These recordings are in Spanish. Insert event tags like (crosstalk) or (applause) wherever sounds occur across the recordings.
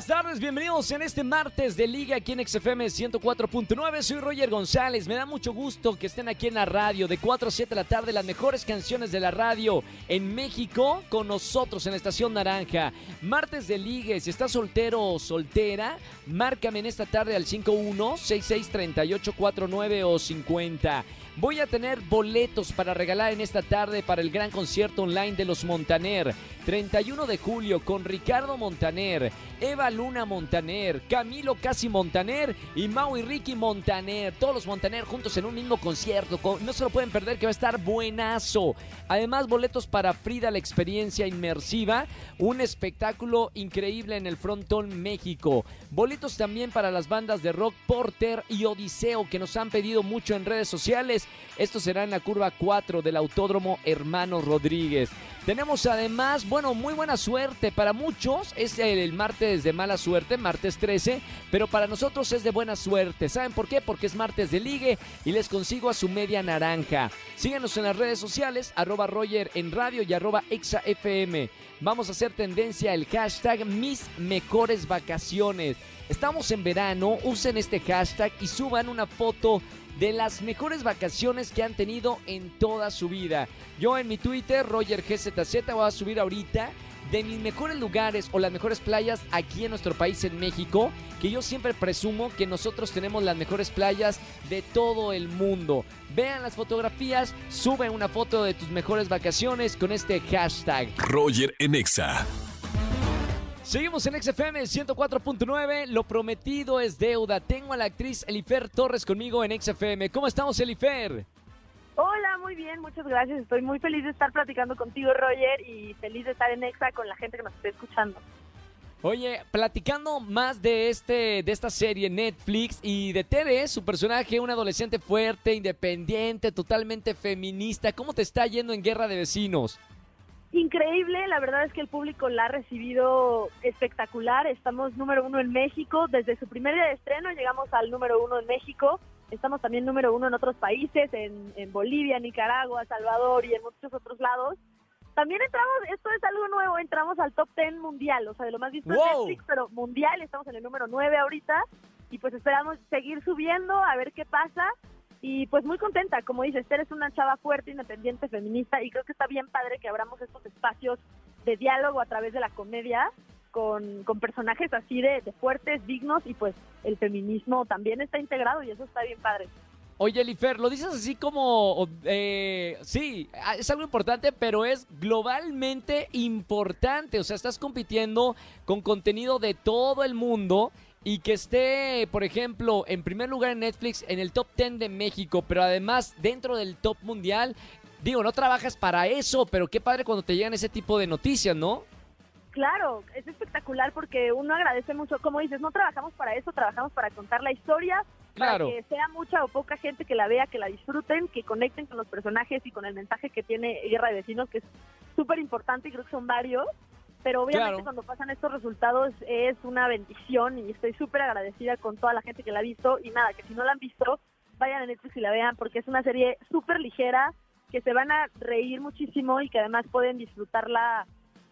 Buenas tardes, bienvenidos en este martes de Liga aquí en XFM 104.9. Soy Roger González. Me da mucho gusto que estén aquí en la radio de 4 a 7 de la tarde. Las mejores canciones de la radio en México con nosotros en la Estación Naranja. Martes de Liga. Si estás soltero o soltera, márcame en esta tarde al 51 66 38 49 o 50. Voy a tener boletos para regalar en esta tarde para el gran concierto online de los Montaner. 31 de julio con Ricardo Montaner, Eva Luna Montaner, Camilo Casi Montaner y Mau y Ricky Montaner. Todos los Montaner juntos en un mismo concierto. No se lo pueden perder que va a estar buenazo. Además, boletos para Frida, la experiencia inmersiva. Un espectáculo increíble en el Frontón México. Boletos también para las bandas de rock Porter y Odiseo que nos han pedido mucho en redes sociales. Esto será en la curva 4 del Autódromo Hermano Rodríguez. Tenemos además, bueno, muy buena suerte. Para muchos es el martes de mala suerte, martes 13, pero para nosotros es de buena suerte. ¿Saben por qué? Porque es martes de ligue y les consigo a su media naranja. Síganos en las redes sociales, arroba Roger en radio y arroba ExaFM. Vamos a hacer tendencia el hashtag mis mejores vacaciones. Estamos en verano, usen este hashtag y suban una foto de las mejores vacaciones que han tenido en toda su vida. Yo en mi Twitter, RogerGZZ, voy a subir ahorita de mis mejores lugares o las mejores playas aquí en nuestro país, en México, que yo siempre presumo que nosotros tenemos las mejores playas de todo el mundo. Vean las fotografías, sube una foto de tus mejores vacaciones con este hashtag. Roger Enexa. Seguimos en XFM 104.9. Lo prometido es deuda. Tengo a la actriz Elifer Torres conmigo en XFM. ¿Cómo estamos, Elifer? Hola, muy bien, muchas gracias. Estoy muy feliz de estar platicando contigo, Roger, y feliz de estar en Exa con la gente que nos esté escuchando. Oye, platicando más de este de esta serie Netflix y de Tere, su personaje, un adolescente fuerte, independiente, totalmente feminista. ¿Cómo te está yendo en Guerra de Vecinos? Increíble, la verdad es que el público la ha recibido espectacular. Estamos número uno en México. Desde su primer día de estreno llegamos al número uno en México. Estamos también número uno en otros países, en, Bolivia, Nicaragua, Salvador y en muchos otros lados. También entramos, esto es algo nuevo, entramos al top 10 mundial, o sea, de lo más visto en Netflix, pero mundial, estamos en el número 9 ahorita y pues esperamos seguir subiendo a ver qué pasa y pues muy contenta, como dices, eres una chava fuerte, independiente, feminista y creo que está bien padre que abramos estos espacios de diálogo a través de la comedia con, personajes así de, fuertes, dignos y pues el feminismo también está integrado y eso está bien padre. Oye, Elifer, lo dices así como, eh, sí, ah, es algo importante, pero es globalmente importante. O sea, estás compitiendo con contenido de todo el mundo y que esté, por ejemplo, en primer lugar en Netflix, en el top 10 de México, pero además dentro del top mundial, digo, no trabajas para eso, pero qué padre cuando te llegan ese tipo de noticias, ¿no? Claro, es espectacular porque uno agradece mucho, como dices, no trabajamos para eso, trabajamos para contar la historia, claro. para que sea mucha o poca gente que la vea, que la disfruten, que conecten con los personajes y con el mensaje que tiene Guerra de Vecinos, que es súper importante y creo que son varios pero obviamente cuando pasan estos resultados es una bendición y estoy súper agradecida con toda la gente que la ha visto. Y nada, que si no la han visto, vayan a Netflix y la vean porque es una serie súper ligera, que se van a reír muchísimo y que además pueden disfrutarla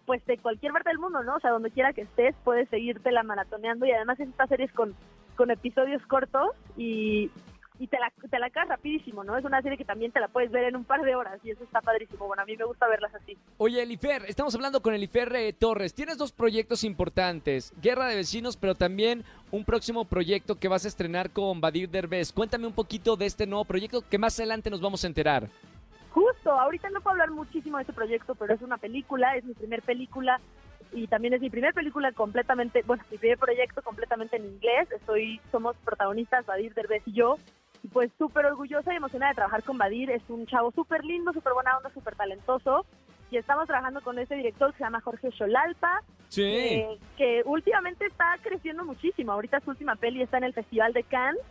pues de cualquier parte del mundo, ¿no? O sea, donde quiera que estés, puedes seguirte la maratoneando. Y además esta serie es con, con episodios cortos y y te la, te la rapidísimo, ¿no? Es una serie que también te la puedes ver en un par de horas y eso está padrísimo. Bueno, a mí me gusta verlas así. Oye, Elifer, estamos hablando con Elifer eh, Torres. Tienes dos proyectos importantes, Guerra de Vecinos, pero también un próximo proyecto que vas a estrenar con Badir Derbez. Cuéntame un poquito de este nuevo proyecto que más adelante nos vamos a enterar. Justo, ahorita no puedo hablar muchísimo de este proyecto, pero es una película, es mi primer película y también es mi primer película completamente, bueno, mi primer proyecto completamente en inglés. Estoy, somos protagonistas, Badir Derbez y yo pues súper orgullosa y emocionada de trabajar con Badir. Es un chavo súper lindo, súper buena onda, súper talentoso. Y estamos trabajando con este director que se llama Jorge Xolalpa, sí. que últimamente está creciendo muchísimo. Ahorita su última peli está en el Festival de Cannes.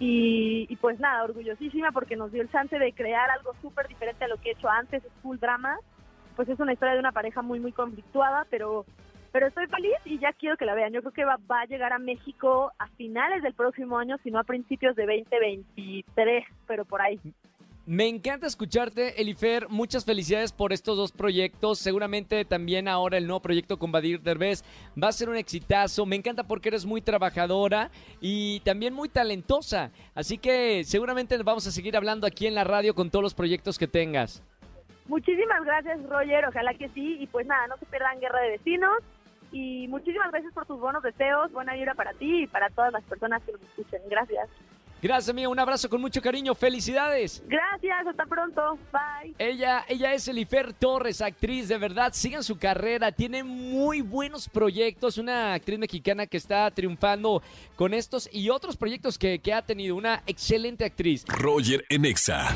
Y, pues nada, orgullosísima porque nos dio el chance de crear algo súper diferente a lo que he hecho antes, es full drama. Pues es una historia de una pareja muy, muy conflictuada, pero pero estoy feliz y ya quiero que la vean. Yo creo que va, va a llegar a México a finales del próximo año, si no a principios de 2023, pero por ahí. Me encanta escucharte, Elifer. Muchas felicidades por estos dos proyectos. Seguramente también ahora el nuevo proyecto con Badir Derbez va a ser un exitazo. Me encanta porque eres muy trabajadora y también muy talentosa. Así que seguramente vamos a seguir hablando aquí en la radio con todos los proyectos que tengas. Muchísimas gracias, Roger. Ojalá que sí. Y pues nada, no se pierdan Guerra de Vecinos. Y muchísimas gracias por tus buenos deseos. Buena vibra para ti y para todas las personas que nos escuchen. Gracias. Gracias, amiga. Un abrazo con mucho cariño. Felicidades. Gracias, hasta pronto. Bye. Ella, ella es Elifer Torres, actriz, de verdad, sigan su carrera, tiene muy buenos proyectos, una actriz mexicana que está triunfando con estos y otros proyectos que, que ha tenido, una excelente actriz. Roger en Exa.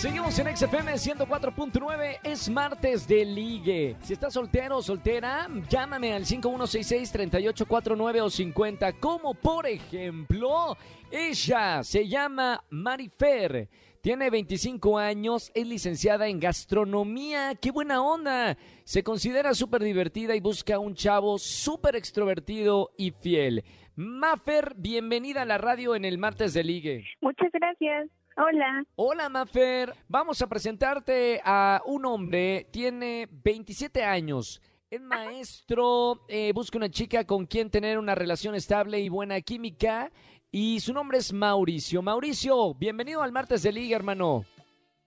Seguimos en XFM 104.9, es martes de ligue. Si estás soltero o soltera, llámame al 5166-3849 o 50, como por ejemplo, ella se llama Marifer. Tiene 25 años, es licenciada en gastronomía. ¡Qué buena onda! Se considera súper divertida y busca un chavo súper extrovertido y fiel. Mafer, bienvenida a la radio en el martes de ligue. Muchas gracias. Hola. Hola, Mafer. Vamos a presentarte a un hombre. Tiene 27 años. Es maestro, eh, busca una chica con quien tener una relación estable y buena química. Y su nombre es Mauricio. Mauricio, bienvenido al martes de Liga, hermano.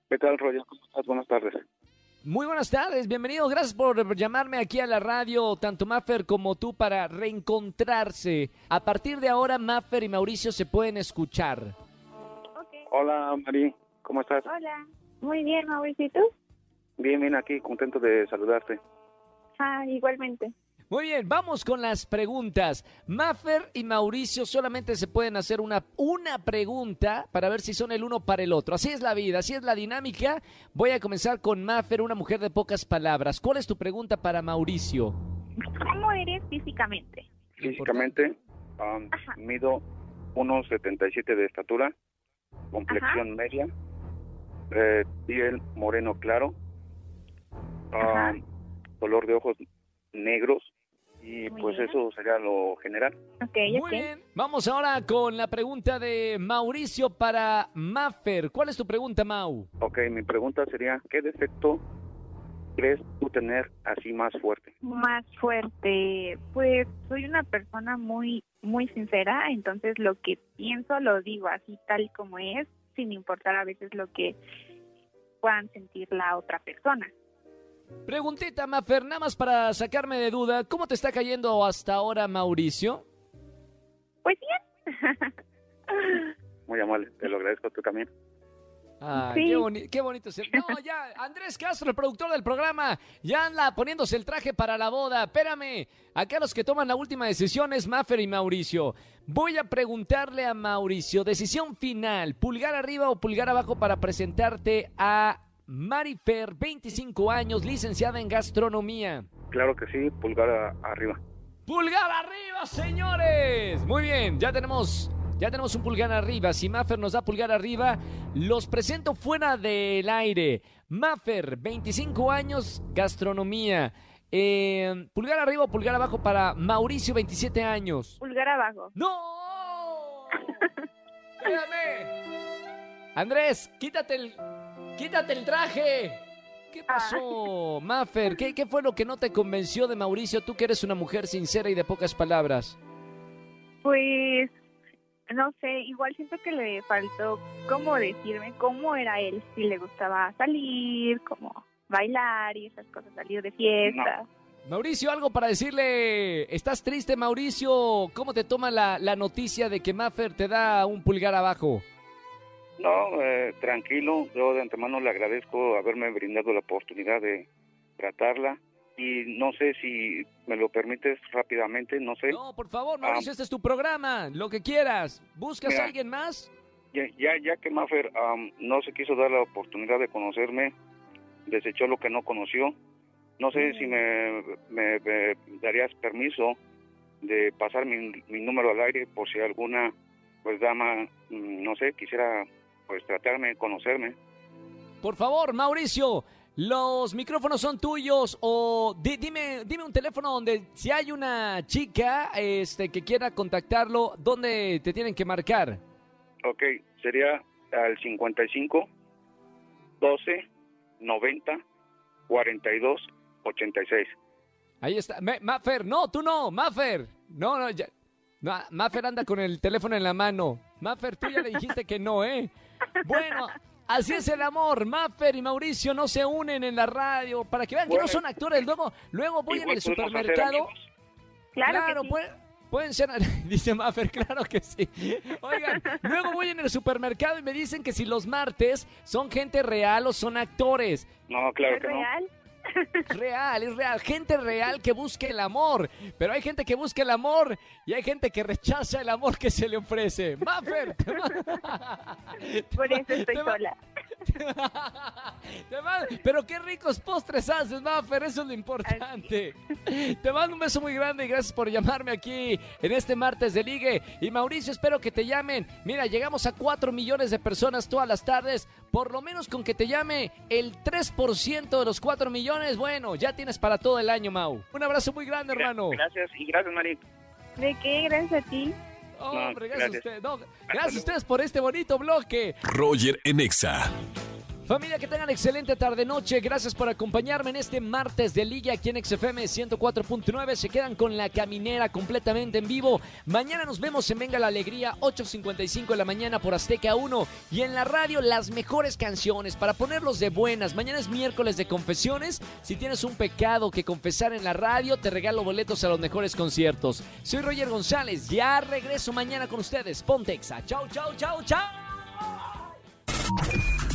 ¿Qué tal, Roger? ¿Cómo estás? Buenas tardes. Muy buenas tardes, bienvenido. Gracias por llamarme aquí a la radio, tanto Maffer como tú, para reencontrarse. A partir de ahora, Maffer y Mauricio se pueden escuchar. Hola, Mari. ¿Cómo estás? Hola. Muy bien, Mauricio. ¿Y tú? Bien, bien, aquí, contento de saludarte. Ah, igualmente. Muy bien, vamos con las preguntas. Maffer y Mauricio solamente se pueden hacer una, una pregunta para ver si son el uno para el otro. Así es la vida, así es la dinámica. Voy a comenzar con Maffer, una mujer de pocas palabras. ¿Cuál es tu pregunta para Mauricio? ¿Cómo eres físicamente? Físicamente, um, mido 1,77 de estatura, complexión media, eh, piel moreno claro, um, color de ojos negros y Muy pues bien. eso sería lo general. Muy bien, vamos ahora con la pregunta de Mauricio para Maffer. ¿Cuál es tu pregunta, Mau? Ok, mi pregunta sería, ¿qué defecto crees tú tener así más fuerte? Más fuerte. Pues soy una persona muy, muy sincera, entonces lo que pienso lo digo así tal como es, sin importar a veces lo que puedan sentir la otra persona. Preguntita, Maffer, nada más para sacarme de duda. ¿Cómo te está cayendo hasta ahora, Mauricio? Pues bien. (laughs) Muy amable, te lo agradezco tú también. Ah, Sí. qué, boni- qué bonito ser. No, (laughs) ya, Andrés Castro, el productor del programa, ya anda poniéndose el traje para la boda. Espérame, acá los que toman la última decisión es Maffer y Mauricio. Voy a preguntarle a Mauricio, decisión final, pulgar arriba o pulgar abajo para presentarte a Marifer, 25 años, licenciada en gastronomía. Claro que sí, pulgar arriba. ¡Pulgar arriba, señores! Muy bien, ya tenemos, ya tenemos un pulgar arriba. Si Maffer nos da pulgar arriba, los presento fuera del aire. Maffer, 25 años, gastronomía. Eh, pulgar arriba o pulgar abajo para Mauricio, 27 años. Pulgar abajo. ¡No! (laughs) Espérame. Andrés, quítate el, quítate el traje. ¿Qué pasó, Maffer? ¿Qué, ¿Qué fue lo que no te convenció de Mauricio? Tú que eres una mujer sincera y de pocas palabras. Pues no sé, igual siento que le faltó cómo decirme cómo era él, si le gustaba salir, como bailar y esas cosas, salir de fiesta. Mauricio, algo para decirle. ¿Estás triste, Mauricio? ¿Cómo te toma la, la noticia de que Maffer te da un pulgar abajo? No, eh, tranquilo. Yo de antemano le agradezco haberme brindado la oportunidad de tratarla. Y no sé si me lo permites rápidamente, no sé. No, por favor, Mauricio, este es tu programa. Lo que quieras. ¿Buscas Mira. a alguien más? Ya, ya, ya que Maffer am, no se quiso dar la oportunidad de conocerme, desechó lo que no conoció. No sé si me, me- me darías permiso de pasar mi, mi número al aire por si alguna pues dama, mm, no sé, quisiera pues tratarme, conocerme. Por favor, Mauricio, Los micrófonos son tuyos o di- dime, dime un teléfono donde si hay una chica este, que quiera contactarlo, ¿dónde te tienen que marcar? Ok, sería al 55 12 90 42 86. Ahí está. Me- Maffer, no, tú no, Maffer. No, no, ya. No, Maffer anda con el teléfono en la mano. Maffer, tú ya le dijiste que no, ¿eh? (laughs) Bueno, así es el amor. Maffer y Mauricio no se unen en la radio para que vean que no son actores. Luego, luego voy en el supermercado. amigos. Claro, que sí. puede- pueden ser, (laughs) dice Maffer, claro que sí. Oigan, luego voy en el supermercado y me dicen que si los martes son gente real o son actores. No, claro ¿Es que no. (laughs) real? Es real. Gente real que busque el amor. Pero hay gente que busca el amor y hay gente que rechaza el amor que se le ofrece. Maffer, te (laughs) Por eso estoy te sola. (laughs) Pero qué ricos postres haces, Maffer. Eso es lo importante. Te mando un beso muy grande y gracias por llamarme aquí en este martes de ligue. Y Mauricio, espero que te llamen. Mira, llegamos a 4 millones de personas todas las tardes. Por lo menos con que te llame el 3% de los 4 millones, bueno, ya tienes para todo el año, Mau. Un abrazo muy grande, hermano. Gracias y gracias, Mari. ¿De qué? Gracias a ti. Hombre, No, gracias, a gracias. usted. No, gracias a ustedes por este bonito bloque. Roger en Exa. Familia, que tengan excelente tarde-noche. Gracias por acompañarme en este martes de Liga aquí en XFM 104.9. Se quedan con la caminera completamente en vivo. Mañana nos vemos en Venga la Alegría, 8.55 de la mañana por Azteca 1. Y en la radio, las mejores canciones para ponerlos de buenas. Mañana es miércoles de confesiones. Si tienes un pecado que confesar en la radio, te regalo boletos a los mejores conciertos. Soy Roger González. Ya regreso mañana con ustedes. Pontexa. Chau, chau, chau, chau.